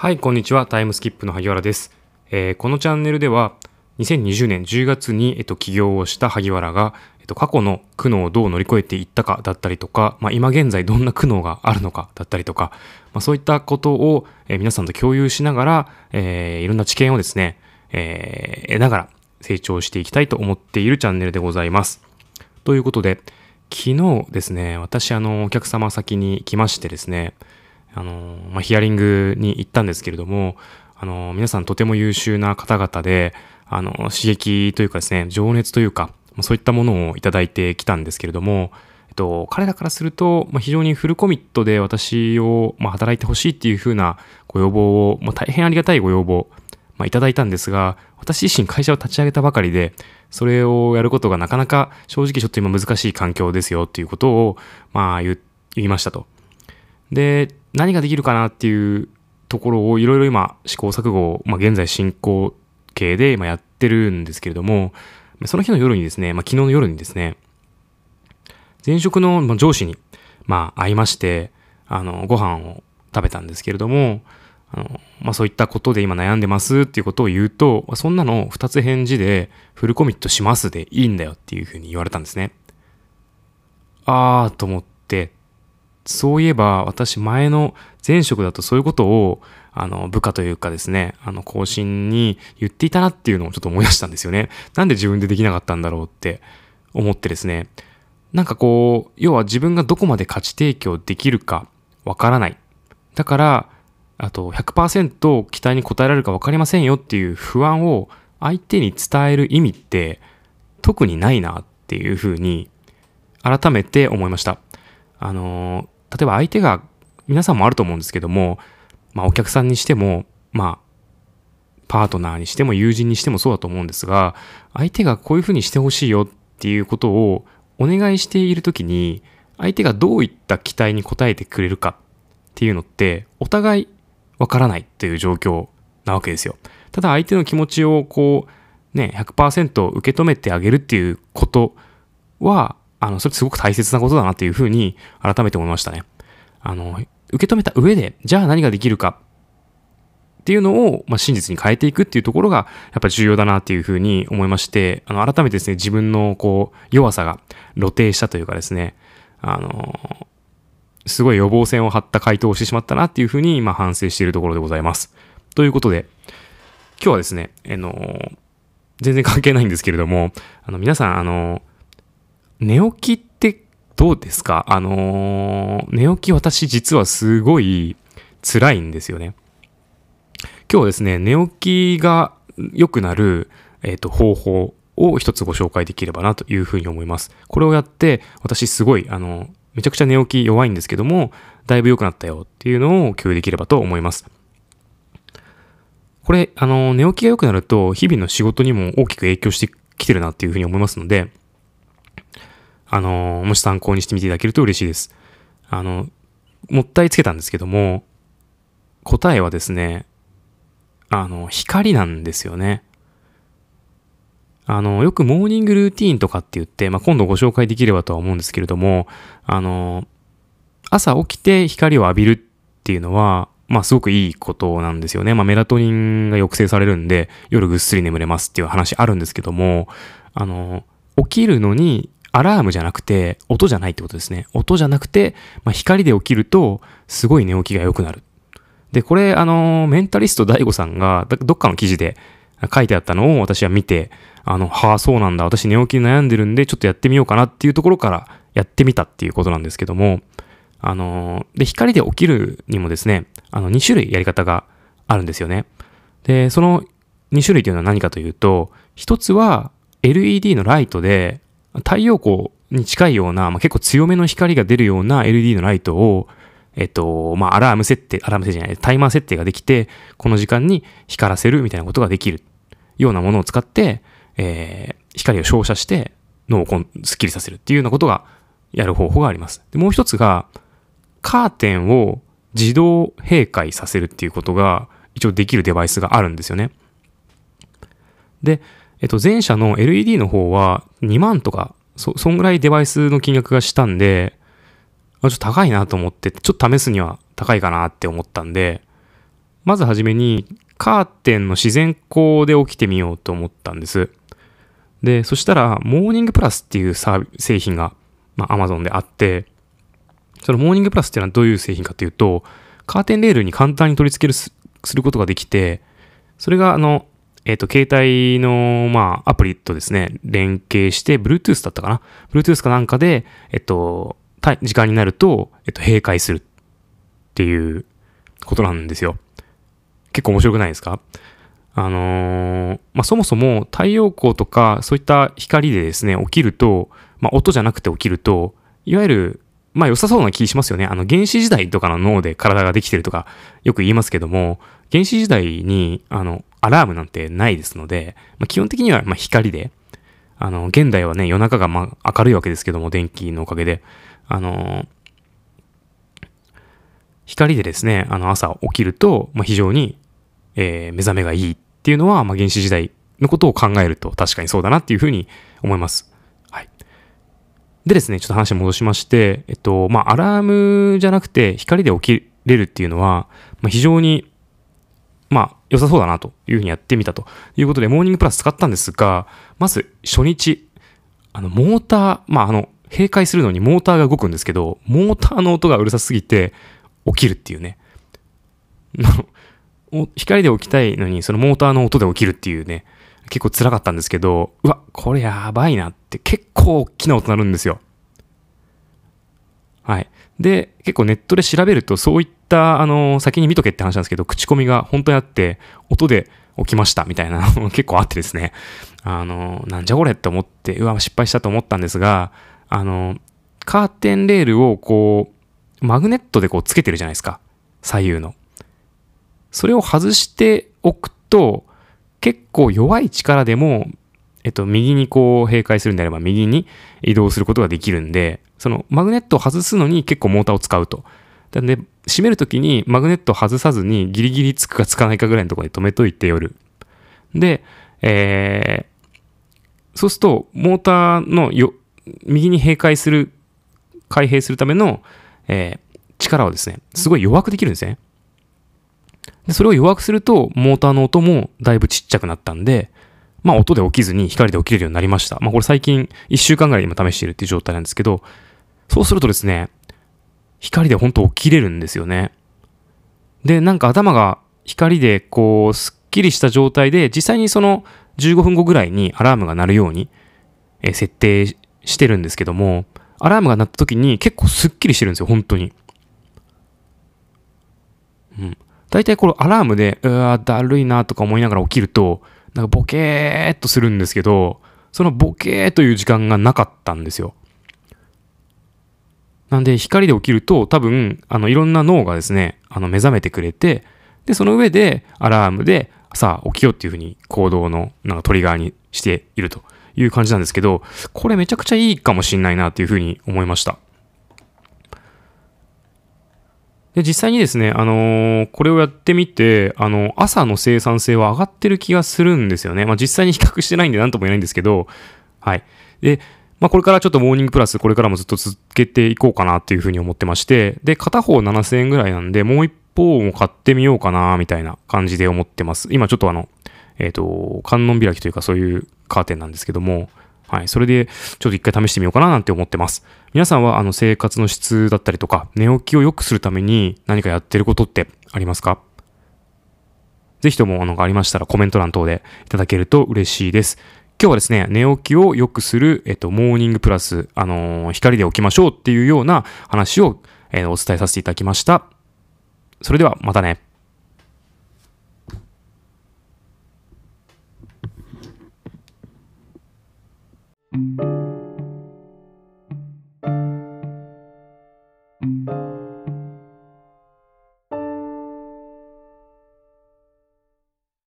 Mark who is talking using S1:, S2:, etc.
S1: はい、こんにちは。タイムスキップの萩原です。えーこのチャンネルでは、2020年10月に、えっと、起業をした萩原が、えっと、過去の苦悩をどう乗り越えていったかだったりとか、まあ、今現在どんな苦悩があるのかだったりとか、まあ、そういったことを、えー皆さんと共有しながら、えーいろんな知見をですね、えー得ながら成長していきたいと思っているチャンネルでございます。ということで、昨日ですね、私、あの、お客様先に来ましてですね、あの、まあ、ヒアリングに行ったんですけれども、あの、皆さんとても優秀な方々で、あの、刺激というかですね、情熱というか、そういったものをいただいてきたんですけれども、えっと、彼らからすると、まあ、非常にフルコミットで私を、まあ、働いてほしいっていう風なご要望を、まあ、大変ありがたいご要望、まあ、いただいたんですが、私自身会社を立ち上げたばかりで、それをやることがなかなか正直ちょっと今難しい環境ですよっていうことを、まあ言言いましたと。で、何ができるかなっていうところをいろいろ今試行錯誤、まあ現在進行形で今やってるんですけれども、その日の夜にですね、まあ昨日の夜にですね、前職の上司に、まあ会いまして、あの、ご飯を食べたんですけれども、あの、まあ、そういったことで今悩んでますっていうことを言うと、そんなの二つ返事でフルコミットしますでいいんだよっていうふうに言われたんですね。あーと思って、そういえば私前の前職だとそういうことをあの部下というかですね、あの更新に言っていたなっていうのをちょっと思い出したんですよね。なんで自分でできなかったんだろうって思ってですね。なんかこう、要は自分がどこまで価値提供できるかわからない。だから、あと100%期待に応えられるか分かりませんよっていう不安を相手に伝える意味って特にないなっていうふうに改めて思いました。あの、例えば相手が皆さんもあると思うんですけども、まあお客さんにしても、まあパートナーにしても友人にしてもそうだと思うんですが、相手がこういうふうにしてほしいよっていうことをお願いしているときに、相手がどういった期待に応えてくれるかっていうのって、お互いわからないという状況なわけですよ。ただ相手の気持ちをこう、ね、100%受け止めてあげるっていうことは、あの、それすごく大切なことだなっていうふうに改めて思いましたね。あの、受け止めた上で、じゃあ何ができるかっていうのを、まあ、真実に変えていくっていうところが、やっぱ重要だなっていうふうに思いまして、あの、改めてですね、自分のこう、弱さが露呈したというかですね、あの、すごい予防線を張った回答をしてしまったなっていうふうに今反省しているところでございます。ということで、今日はですね、あの、全然関係ないんですけれども、あの、皆さん、あの、寝起きってどうですか？あの、寝起き私実はすごい辛いんですよね。今日ですね、寝起きが良くなる、えっ、と、方法を一つご紹介できればなというふうに思います。これをやって、私すごい、あの、めちゃくちゃ寝起き弱いんですけども、だいぶ良くなったよっていうのを共有できればと思います。これ、あの、寝起きが良くなると、日々の仕事にも大きく影響してきてるなっていうふうに思いますので、あの、もし参考にしてみていただけると嬉しいです。あの、もったいつけたんですけども、答えはですね、あの、光なんですよね。あの、よくモーニングルーティーンとかって言って、まあ、今度ご紹介できればとは思うんですけれども、あの、朝起きて光を浴びるっていうのは、まあ、すごくいいことなんですよね。まあ、メラトニンが抑制されるんで、夜ぐっすり眠れますっていう話あるんですけども、あの、起きるのにアラームじゃなくて、音じゃないってことですね。音じゃなくて、まあ、光で起きると、すごい寝起きが良くなる。で、これ、あの、メンタリスト DAIGO さんが、どっかの記事で書いてあったのを私は見て、あの、はあ、そうなんだ。私寝起きに悩んでるんで、ちょっとやってみようかなっていうところからやってみたっていうことなんですけども、あの、で、光で起きるにもですね、あの、2種類やり方があるんですよね。で、その2種類というのは何かというと、一つは LED のライトで、太陽光に近いような、まあ、結構強めの光が出るような LED のライトを、えっと、まあ、アラーム設定、アラーム設定じゃない、タイマー設定ができて、この時間に光らせるみたいなことができるようなものを使って、えー、光を照射して脳をこんスッキリさせるっていうようなことがやる方法があります。で、もう一つが、カーテンを自動閉会させるっていうことが一応できるデバイスがあるんですよね。で、えっと、前者の LED の方は2万とか、そ、そんぐらいデバイスの金額がしたんで、あちょっと高いなと思って、ちょっと試すには高いかなって思ったんで、まずはじめにカーテンの自然光で起きてみようと思ったんです。で、そしたら、モーニングプラスっていうサービ製品が、まあ、Amazon であって、そのモーニングプラスっていうのはどういう製品かというと、カーテンレールに簡単に取り付けるすることができて、それが、あの、えっ、ー、と、携帯の、まあ、アプリとですね、連携して、Bluetooth だったかな ?Bluetooth かなんかで、えっと、時間になると、えっと、閉会するっていうことなんですよ。結構面白くないですか？あのー、まあ、そもそも太陽光とかそういった光でですね、起きると、まあ、音じゃなくて起きると、いわゆる、まあ良さそうな気しますよね。あの原始時代とかの脳で体ができてるとかよく言いますけども、原始時代にあのアラームなんてないですので、まあ、基本的にはま光で、あの現代はね夜中がま明るいわけですけども、電気のおかげで、あの光でですね、あの朝起きると、まあ、非常にえー、目覚めがいいっていうのは、まあ、原始時代のことを考えると確かにそうだなっていうふうに思います。はい。でですね、ちょっと話戻しまして、えっと、まあ、アラームじゃなくて光で起きれるっていうのは、まあ、非常に、まあ、良さそうだなというふうにやってみたということで、モーニングプラス使ったんですが、まず初日、あの、モーター、まあ、あの、閉会するのにモーターが動くんですけど、モーターの音がうるさすぎて起きるっていうね。光で起きたいのに、そのモーターの音で起きるっていうね、結構辛かったんですけど、うわ、これやばいなって結構大きな音鳴るんですよ。はい。で、結構ネットで調べると、そういった、あの、先に見とけって話なんですけど、口コミが本当にあって、音で起きましたみたいなのも 結構あってですね、あの、なんじゃこれって思って、うわ、失敗したと思ったんですが、あの、カーテンレールをこう、マグネットでこうつけてるじゃないですか。左右の。それを外しておくと、結構弱い力でも、えっと、右にこう閉会するんであれば右に移動することができるんで、そのマグネットを外すのに結構モーターを使うと。なんで、閉めるときにマグネットを外さずにギリギリつくかつかないかぐらいのところに止めといて夜。で、えー、そうすると、モーターのよ、右に閉会する、開閉するための、えー、力をですね、すごい弱くできるんですね。でそれを弱くすると、モーターの音もだいぶちっちゃくなったんで、まあ音で起きずに光で起きれるようになりました。まあこれ最近1週間ぐらい今試しているっていう状態なんですけど、そうするとですね、光で本当起きれるんですよね。で、なんか頭が光でこう、すっきりした状態で、実際にその15分後ぐらいにアラームが鳴るように、え設定してるんですけども、アラームが鳴った時に結構すっきりしてるんですよ、本当に。うん。大体このアラームで、うわだるいなとか思いながら起きると、なんかボケーっとするんですけど、そのボケーという時間がなかったんですよ。なんで光で起きると多分、あの、いろんな脳がですね、あの、目覚めてくれて、で、その上でアラームで、さあ起きようっていうふうに行動のなんかトリガーにしているという感じなんですけど、これめちゃくちゃいいかもしんないなっていうふうに思いました。で、実際にですね、あのー、これをやってみて、あの、朝の生産性は上がってる気がするんですよね。まあ、実際に比較してないんで何とも言えないんですけど、はい。で、まあ、これからちょっとモーニングプラス、これからもずっと続けていこうかなっていうふうに思ってまして、で、片方7000円ぐらいなんで、もう一方も買ってみようかな、みたいな感じで思ってます。今ちょっとあの、えっ、ー、と、観音開きというかそういうカーテンなんですけども、はい。それで、ちょっと一回試してみようかななんて思ってます。皆さんは、あの、生活の質だったりとか、寝起きを良くするために何かやってることってありますか？ぜひとも、あの、ありましたらコメント欄等でいただけると嬉しいです。今日はですね、寝起きを良くする、えっと、モーニングプラス、あのー、光で起きましょうっていうような話を、えー、お伝えさせていただきました。それでは、またね。